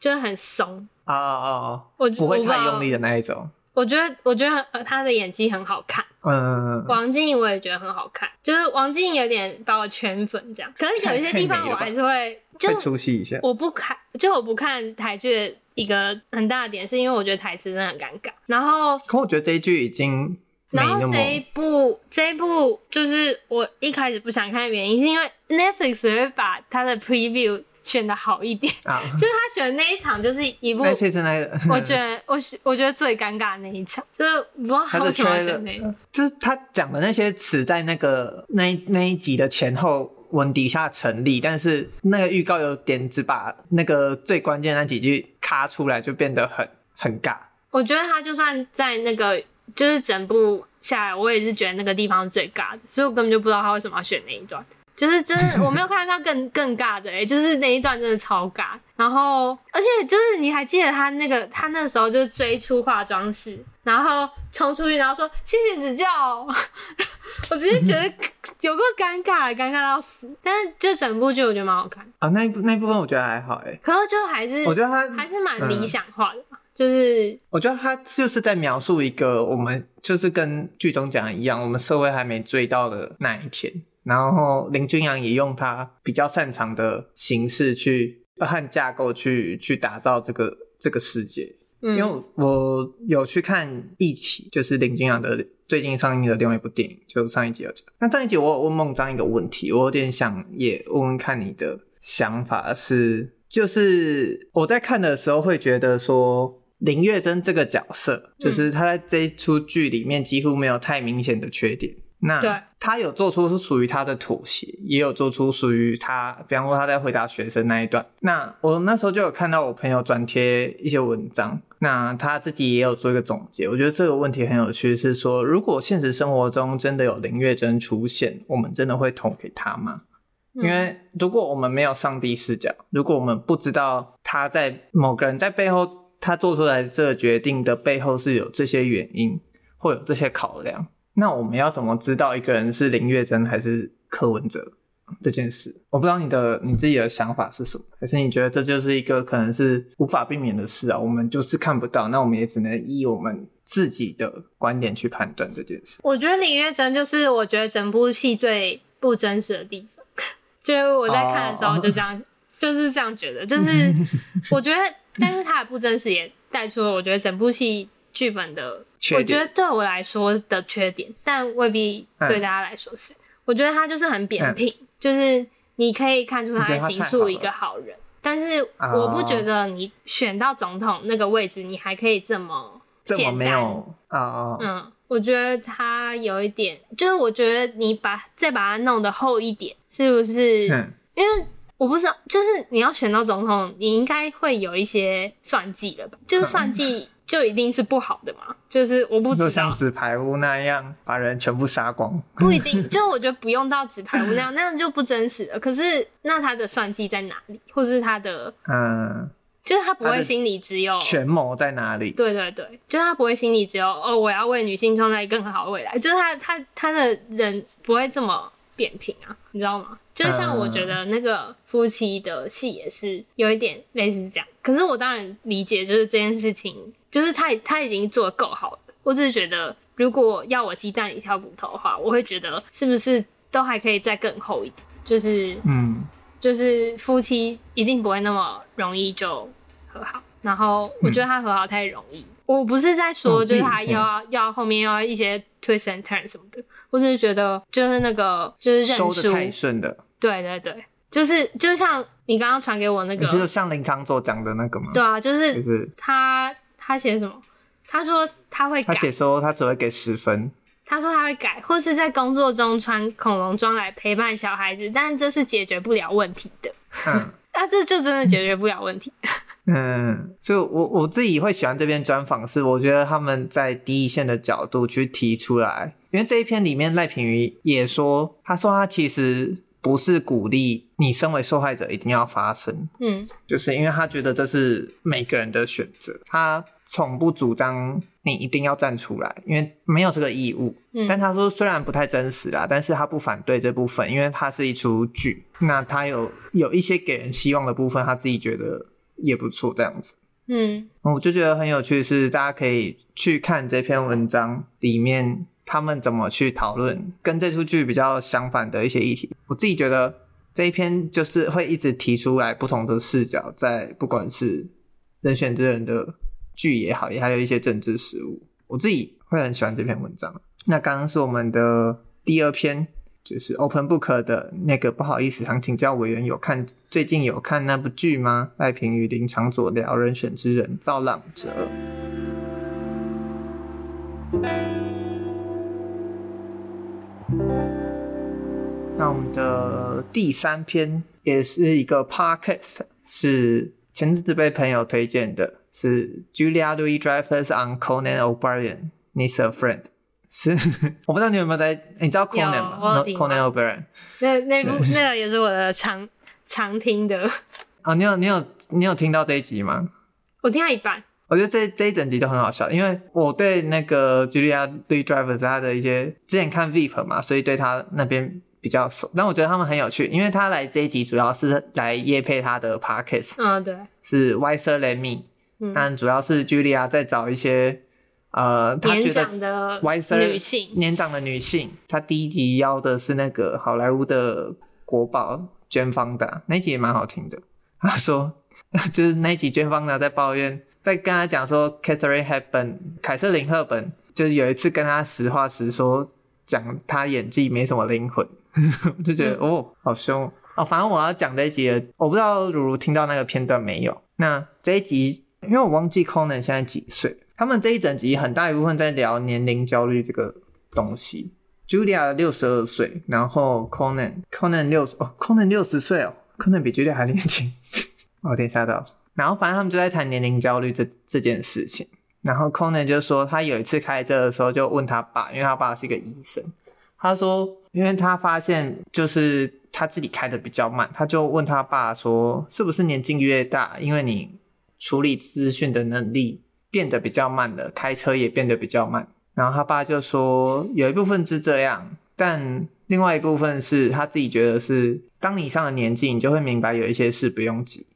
就是很怂啊啊啊！我不会太用力的那一种。我觉得我觉得他的演技很好看，嗯，王净我也觉得很好看，就是王净有点把我圈粉这样。可是有一些地方我还是会就会出戏一下。我不看，就我不看台剧的一个很大的点，是因为我觉得台词真的很尴尬。然后，可我觉得这一句已经。然后这一部这一部就是我一开始不想看的原因，是因为 Netflix 会把它的 preview 选的好一点，啊、[LAUGHS] 就是他选的那一场就是一部，[LAUGHS] 我觉得我我觉得最尴尬的那一场，就是不知道他为什么选那个，就是他讲的那些词在那个那那一集的前后文底下成立，但是那个预告有点只把那个最关键的那几句卡出来，就变得很很尬。我觉得他就算在那个。就是整部下来，我也是觉得那个地方最尬的，所以我根本就不知道他为什么要选那一段。就是真的，我没有看到更更尬的诶、欸、就是那一段真的超尬。然后，而且就是你还记得他那个，他那时候就是追出化妆室，然后冲出去，然后说谢谢指教。[LAUGHS] 我直接觉得 [LAUGHS] 有个尴尬，尴尬到死。但是就整部剧我觉得蛮好看啊，那一部那一部分我觉得还好诶、欸、可是就还是我觉得他还是蛮理想化的。嗯就是我觉得他就是在描述一个我们就是跟剧中讲的一样，我们社会还没追到的那一天。然后林君阳也用他比较擅长的形式去和架构去去打造这个这个世界。嗯，因为我有去看《一起》，就是林君阳的最近上映的另外一部电影，就上一集。那上一集我有问孟章一个问题，我有点想也问问看你的想法是，就是我在看的时候会觉得说。林月珍这个角色，就是他在这一出剧里面几乎没有太明显的缺点。嗯、那他有做出是属于他的妥协，也有做出属于他，比方说他在回答学生那一段。那我那时候就有看到我朋友转贴一些文章，那他自己也有做一个总结。我觉得这个问题很有趣，是说如果现实生活中真的有林月珍出现，我们真的会投给他吗？因为如果我们没有上帝视角，如果我们不知道他在某个人在背后。他做出来这个决定的背后是有这些原因，会有这些考量。那我们要怎么知道一个人是林月真还是柯文哲这件事？我不知道你的你自己的想法是什么，还是你觉得这就是一个可能是无法避免的事啊？我们就是看不到，那我们也只能依我们自己的观点去判断这件事。我觉得林月真就是我觉得整部戏最不真实的地方，就是我在看的时候就这样，oh. [LAUGHS] 就是这样觉得，就是我觉得。但是他的不真实也带出了我觉得整部戏剧本的，我觉得对我来说的缺点，但未必对大家来说是。我觉得他就是很扁平，就是你可以看出他在形塑一个好人，但是我不觉得你选到总统那个位置，你还可以这么简单。这么没有啊？嗯，我觉得他有一点，就是我觉得你把再把它弄得厚一点，是不是？嗯，因为。我不知道，就是你要选到总统，你应该会有一些算计的吧？就是算计就一定是不好的嘛？就是我不知道，就像纸牌屋那样把人全部杀光，不一定。[LAUGHS] 就我觉得不用到纸牌屋那样，[LAUGHS] 那样就不真实了。可是那他的算计在哪里？或是他的嗯，就是他不会心里只有权谋在哪里？对对对，就是他不会心里只有哦，我要为女性创造一个更好的未来。就是他他他的人不会这么扁平啊，你知道吗？就像我觉得那个夫妻的戏也是有一点类似这样，可是我当然理解，就是这件事情，就是他他已经做得够好了。我只是觉得，如果要我鸡蛋里挑骨头的话，我会觉得是不是都还可以再更厚一点？就是嗯，就是夫妻一定不会那么容易就和好。然后我觉得他和好太容易，我不是在说就是他要要后面要一些 twist and turn 什么的，我只是觉得就是那个就是认输太顺的。对对对，就是就像你刚刚传给我那个，就是像林长佐讲的那个吗？对啊，就是他他写什么？他说他会改，他写说他只会给十分，他说他会改，或是在工作中穿恐龙装来陪伴小孩子，但这是解决不了问题的。嗯，[LAUGHS] 那这就真的解决不了问题。[LAUGHS] 嗯，所以我我自己会喜欢这篇专访，是我觉得他们在第一线的角度去提出来，因为这一篇里面赖品瑜也说，他说他其实不是鼓励你身为受害者一定要发声，嗯，就是因为他觉得这是每个人的选择，他。从不主张你一定要站出来，因为没有这个义务。嗯，但他说虽然不太真实啦，但是他不反对这部分，因为它是一出剧。那他有有一些给人希望的部分，他自己觉得也不错，这样子。嗯，我就觉得很有趣是，大家可以去看这篇文章里面他们怎么去讨论跟这出剧比较相反的一些议题。我自己觉得这一篇就是会一直提出来不同的视角，在不管是人选之人的。剧也好，也还有一些政治实务，我自己会很喜欢这篇文章。那刚刚是我们的第二篇，就是 Open Book 的那个，不好意思，想请教委员有看最近有看那部剧吗？赖平与、林昶佐聊人选之人造浪者。那我们的第三篇也是一个 Podcast，是前阵子被朋友推荐的。是 Julia Louis-Dreyfus on Conan O'Brien Needs a Friend，是 [LAUGHS] 我不知道你有没有在，你知道 Conan 吗？Conan O'Brien 那那部那个也是我的常常听的。啊，你有你有你有听到这一集吗？我听到一半。我觉得这这一整集都很好笑，因为我对那个 Julia Louis-Dreyfus 他的一些之前看 Veep 嘛，所以对他那边比较熟。但我觉得他们很有趣，因为他来这一集主要是来夜配他的 Podcast，嗯，对，是 Wiser Than Me。但主要是 Julia 在找一些呃，她觉得 wiser 女性，年长的女性。他第一集邀的是那个好莱坞的国宝 Jane Fonda，那一集也蛮好听的。他说，[LAUGHS] 就是那一集 Jane Fonda 在抱怨，在跟他讲说，Katharine Hepburn 凯瑟琳·赫本，就是有一次跟他实话实说，讲他演技没什么灵魂，我 [LAUGHS] 就觉得、嗯、哦，好凶哦。反正我要讲这一集的，我不知道如如听到那个片段没有？那这一集。因为我忘记 Conan 现在几岁，他们这一整集很大一部分在聊年龄焦虑这个东西。Julia 六十二岁，然后 Conan Conan 六十哦，Conan 六十岁哦，Conan 比 Julia 还年轻，[LAUGHS] 我有点吓到。然后反正他们就在谈年龄焦虑这这件事情。然后 Conan 就说他有一次开车的时候就问他爸，因为他爸是一个医生，他说因为他发现就是他自己开的比较慢，他就问他爸说是不是年纪越大，因为你。处理资讯的能力变得比较慢了，开车也变得比较慢。然后他爸就说，有一部分是这样，但另外一部分是他自己觉得是，当你上了年纪，你就会明白有一些事不用急。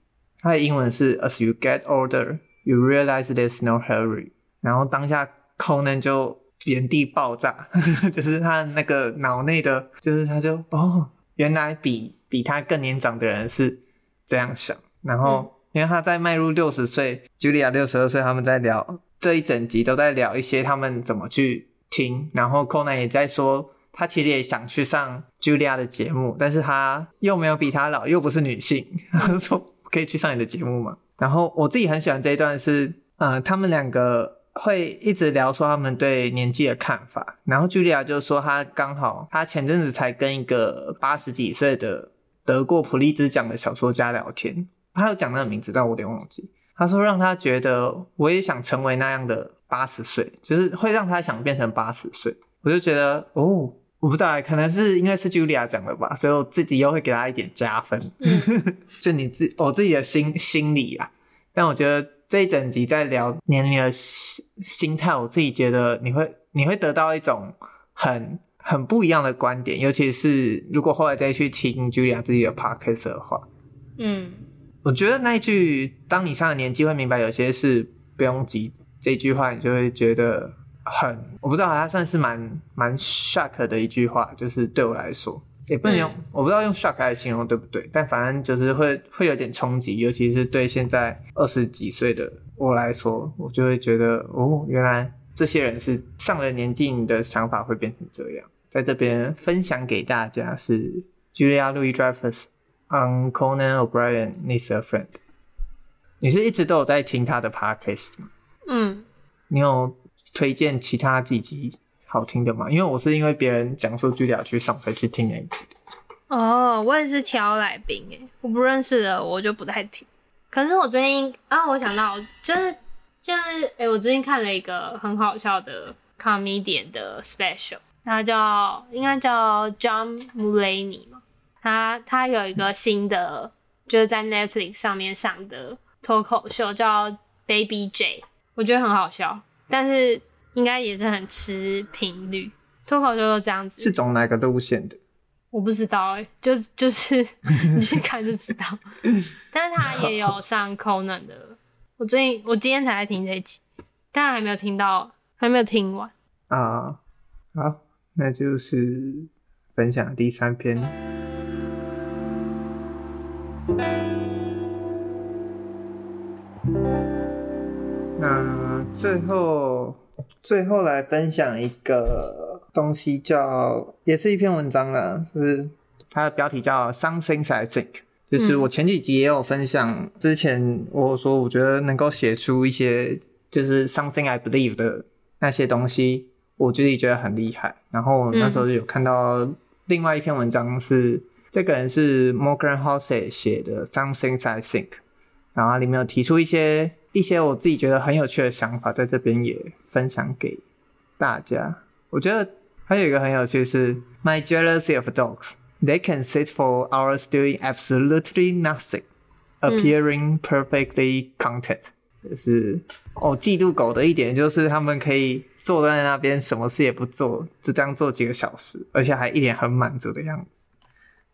他的英文是 As you get older, you realize there's no hurry。然后当下 Conan 就原地爆炸，[LAUGHS] 就是他那个脑内的，就是他就哦，原来比比他更年长的人是这样想，然后。嗯因为他在迈入六十岁，Julia 六十二岁，他们在聊这一整集都在聊一些他们怎么去听，然后 Conan 也在说，他其实也想去上 Julia 的节目，但是他又没有比他老，又不是女性，他 [LAUGHS] 就说可以去上你的节目吗？然后我自己很喜欢这一段是，呃，他们两个会一直聊说他们对年纪的看法，然后 Julia 就说她刚好她前阵子才跟一个八十几岁的得过普利兹奖的小说家聊天。他有讲那个名字，但我有点忘记。他说让他觉得我也想成为那样的八十岁，就是会让他想变成八十岁。我就觉得哦，我不知道，可能是应该是 Julia 讲的吧，所以我自己又会给他一点加分。嗯、[LAUGHS] 就你自我自己的心心理啊。但我觉得这一整集在聊年龄的心心态，我自己觉得你会你会得到一种很很不一样的观点，尤其是如果后来再去听 Julia 自己的 podcast 的话，嗯。我觉得那一句“当你上了年纪，会明白有些事不用急”这句话，你就会觉得很……我不知道，它算是蛮蛮 shock 的一句话，就是对我来说，也不能用，嗯、我不知道用 shock 来形容对不对，但反正就是会会有点冲击，尤其是对现在二十几岁的我来说，我就会觉得哦，原来这些人是上了年纪，你的想法会变成这样。在这边分享给大家是 Julia Louis-Dreyfus。On Conan O'Brien needs a friend。你是一直都有在听他的 podcast 吗？嗯。你有推荐其他几集好听的嘛，因为我是因为别人讲说 Julia 去上才去听那一集的。哦，我也是挑来宾诶，我不认识的我就不太听。可是我最近啊，我想到就是就是诶、欸，我最近看了一个很好笑的 comedian 的 special，他叫应该叫 John Mulaney 嘛，他他有一个新的、就是在 Netflix 上面上的脱口秀叫 Baby J，我觉得很好笑，但是应该也是很吃频率，脱口秀都这样子。是走哪个路线的？我不知道哎、欸，就 [LAUGHS] 就是你去看就知道。[LAUGHS] 但是他也有上 Conan 的，我最近我今天才在听这一集，但还没有听到，还没有听完啊。好，那就是分享第三篇。那最后，最后来分享一个。东西叫也是一篇文章啦，就是它的标题叫 Some Things I Think，就是我前几集也有分享，之前我说我觉得能够写出一些就是 Something I Believe 的那些东西，我自己觉得很厉害。然后那时候就有看到另外一篇文章是，是这个人是 Morgan Housel 写的 Some Things I Think，然后里面有提出一些一些我自己觉得很有趣的想法，在这边也分享给大家。我觉得。还有一个很有趣是，My jealousy of dogs. They can sit for hours doing absolutely nothing, appearing perfectly content. 就是哦，嫉妒狗的一点就是他们可以坐在那边什么事也不做，就这样做几个小时，而且还一脸很满足的样子。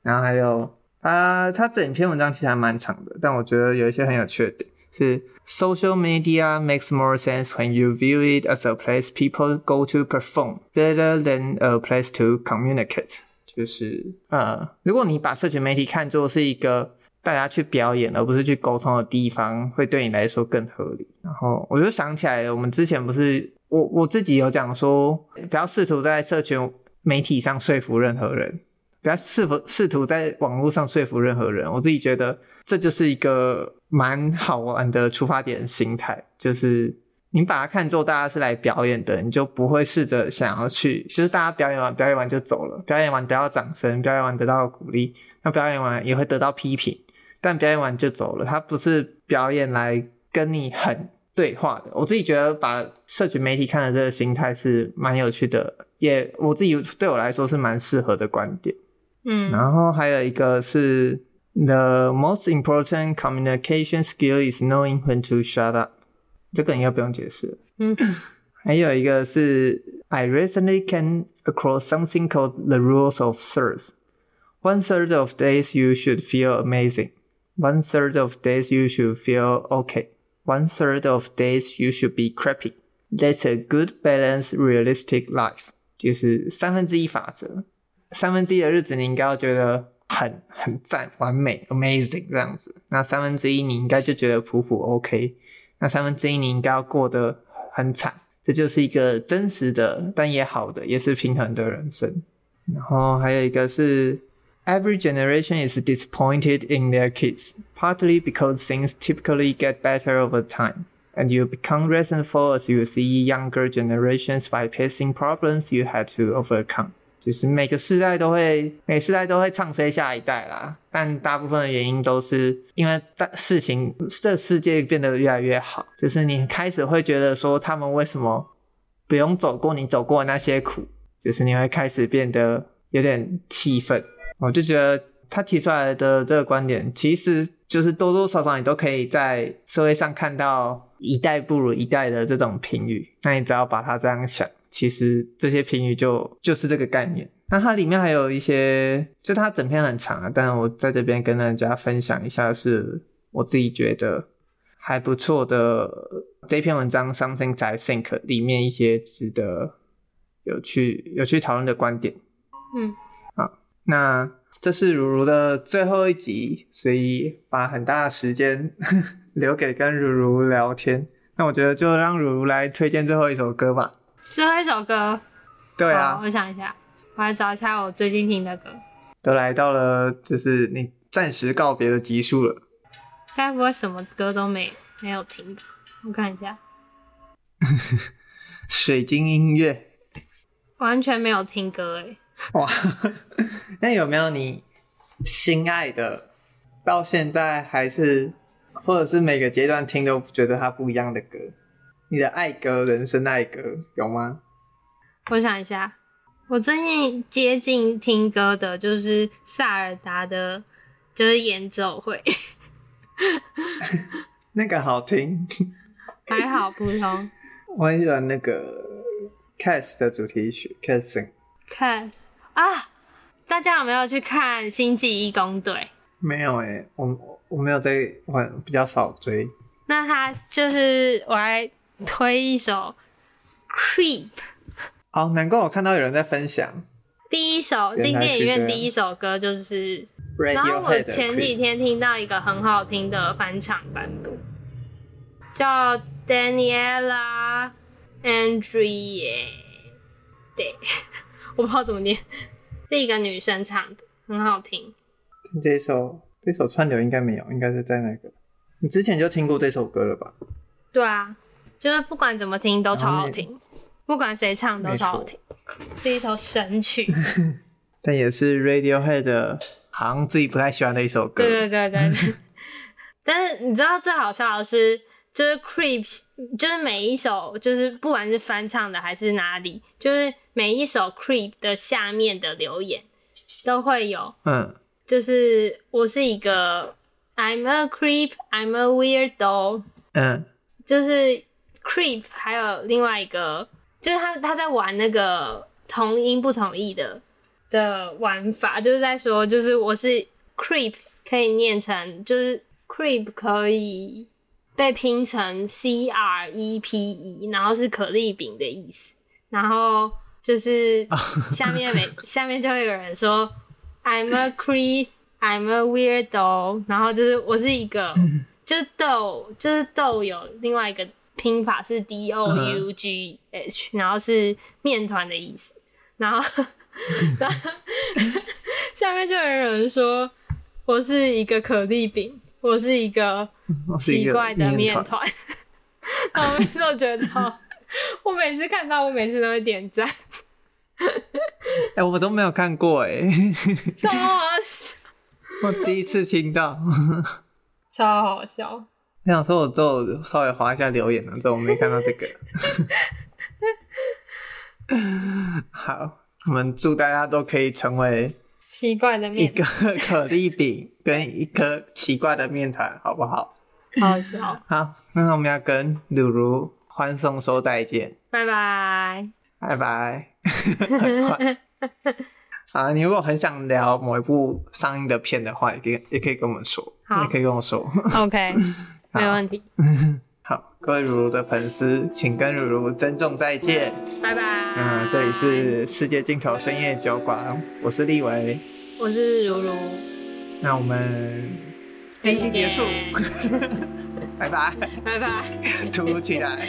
然后还有啊，他整篇文章其实还蛮长的，但我觉得有一些很有趣的点是。Social media makes more sense when you view it as a place people go to perform rather than a place to communicate。就是呃，如果你把社群媒体看作是一个大家去表演而不是去沟通的地方，会对你来说更合理。然后我就想起来了，我们之前不是我我自己有讲说，不要试图在社群媒体上说服任何人，不要试图试图在网络上说服任何人。我自己觉得这就是一个。蛮好玩的出发点心态，就是你把它看作大家是来表演的，你就不会试着想要去，就是大家表演完表演完就走了，表演完得到掌声，表演完得到鼓励，那表演完也会得到批评，但表演完就走了，它不是表演来跟你很对话的。我自己觉得把社群媒体看的这个心态是蛮有趣的，也我自己对我来说是蛮适合的观点。嗯，然后还有一个是。The most important communication skill is knowing when to shut up。这个应该不用解释。嗯，还有一个是，[LAUGHS] I recently came across something called the rules of thirds. One third of days you should feel amazing. One third of days you should feel okay. One third of days you should be crappy. That's a good balanced, realistic life. 就是三分之一法则。三分之一的日子你应该要觉得。 很很赞，完美，amazing 这样子。那三分之一你应该就觉得普普 OK，那三分之一你应该要过得很惨。这就是一个真实的，但也好的，也是平衡的人生。然后还有一个是，Every generation is disappointed in their kids, partly because things typically get better over time, and you become resentful as you see younger generations bypassing problems you had to overcome. 就是每个世代都会，每世代都会唱衰下一代啦。但大部分的原因都是因为大事情，这世界变得越来越好。就是你开始会觉得说，他们为什么不用走过你走过的那些苦？就是你会开始变得有点气愤。我就觉得他提出来的这个观点，其实就是多多少少你都可以在社会上看到一代不如一代的这种评语。那你只要把它这样想。其实这些评语就就是这个概念。那它里面还有一些，就它整篇很长啊，但我在这边跟大家分享一下，是我自己觉得还不错的这篇文章《Something I Think》里面一些值得有趣有趣讨论的观点。嗯，好，那这是如如的最后一集，所以把很大的时间 [LAUGHS] 留给跟如如聊天。那我觉得就让如如来推荐最后一首歌吧。最后一首歌，对啊，我想一下，我来找一下我最近听的歌。都来到了，就是你暂时告别的集数了。该不会什么歌都没没有听吧？我看一下，[LAUGHS] 水晶音乐。完全没有听歌哎。哇，[LAUGHS] 那有没有你心爱的，到现在还是，或者是每个阶段听都觉得它不一样的歌？你的爱歌，人生爱歌有吗？我想一下，我最近接近听歌的就是萨尔达的，就是演奏会。[LAUGHS] 那个好听，[LAUGHS] 还好普通。我很喜欢那个 Cats 的主题曲 Cats。看啊，大家有没有去看《星际义工队》？没有哎、欸，我我没有在玩，比较少追。那他就是我来 [LAUGHS] 推一首《Creep》。哦，难怪我看到有人在分享。第一首进电影院第一首歌就是。然后我前几天听到一个很好听的翻唱版本，叫 Daniela Andrea，对，[LAUGHS] 我不知道怎么念，是一个女生唱的，很好听。这首这首串流应该没有，应该是在那个。你之前就听过这首歌了吧？对啊，就是不管怎么听都超好听，不管谁唱都超好听，是一首神曲。[LAUGHS] 但也是 Radiohead 的。好像自己不太喜欢的一首歌。对对对对。[LAUGHS] 但是你知道最好笑的是，就是 Creeps，就是每一首，就是不管是翻唱的还是哪里，就是每一首 Creep 的下面的留言都会有，嗯，就是我是一个 I'm a creep，I'm a weirdo，嗯，就是 Creep，还有另外一个，就是他他在玩那个同音不同义的。的玩法就是在说，就是我是 creep 可以念成，就是 creep 可以被拼成 c r e p e，然后是可丽饼的意思。然后就是 [LAUGHS] 下面每下面就会有人说 I'm a creep，I'm a weirdo。然后就是我是一个，就是豆，就是豆有另外一个拼法是 d o u g h，然后是面团的意思。然后。[LAUGHS] 然后 [LAUGHS] 下面就有人说，我是一个可丽饼，我是一个奇怪的面团。[LAUGHS] 然后我每次都觉得超，我每次看到，我每次都会点赞。哎、欸，我都没有看过哎，超好笑！我第一次听到，超好笑。我想说，我都稍微划一下留言了，这我没看到这个。[LAUGHS] 好。我们祝大家都可以成为奇怪的面一个可丽饼跟一颗奇怪的面团，好不好？[LAUGHS] 好笑。好，那我们要跟茹茹欢送说再见，拜拜，拜拜。很快。啊，你如果很想聊某一部上映的片的话，也可以也可以跟我们说，好也可以跟我说。OK，好没问题。好，各位如如的粉丝，请跟如如珍重再见，拜拜。嗯，这里是世界尽头深夜酒馆，我是立维，我是如如。那我们第一集结束，[LAUGHS] 拜拜，拜拜，突如其来。